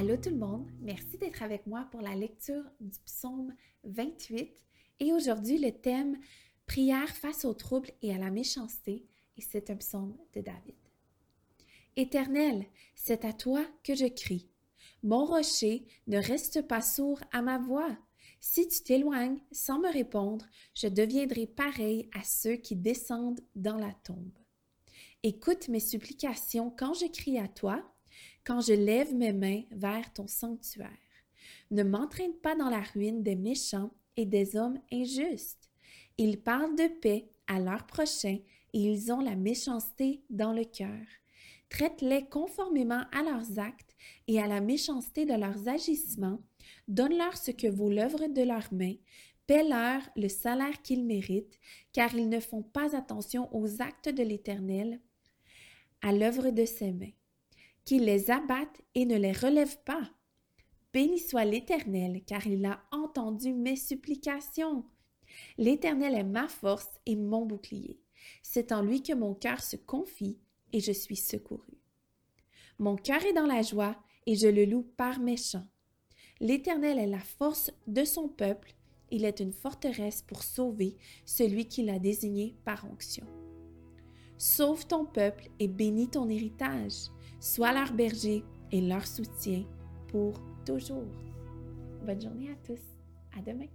Allô tout le monde, merci d'être avec moi pour la lecture du psaume 28 et aujourd'hui le thème Prière face aux troubles et à la méchanceté et c'est un psaume de David. Éternel, c'est à toi que je crie. Mon rocher ne reste pas sourd à ma voix. Si tu t'éloignes sans me répondre, je deviendrai pareil à ceux qui descendent dans la tombe. Écoute mes supplications quand je crie à toi quand je lève mes mains vers ton sanctuaire. Ne m'entraîne pas dans la ruine des méchants et des hommes injustes. Ils parlent de paix à leur prochain et ils ont la méchanceté dans le cœur. Traite-les conformément à leurs actes et à la méchanceté de leurs agissements. Donne-leur ce que vaut l'œuvre de leurs mains. Paie-leur le salaire qu'ils méritent, car ils ne font pas attention aux actes de l'Éternel, à l'œuvre de ses mains qu'il les abatte et ne les relève pas. Béni soit l'Éternel, car il a entendu mes supplications. L'Éternel est ma force et mon bouclier. C'est en lui que mon cœur se confie et je suis secouru. Mon cœur est dans la joie et je le loue par mes chants. L'Éternel est la force de son peuple, il est une forteresse pour sauver celui qu'il a désigné par onction. Sauve ton peuple et bénis ton héritage. Sois leur berger et leur soutien pour toujours. Bonne journée à tous. À demain.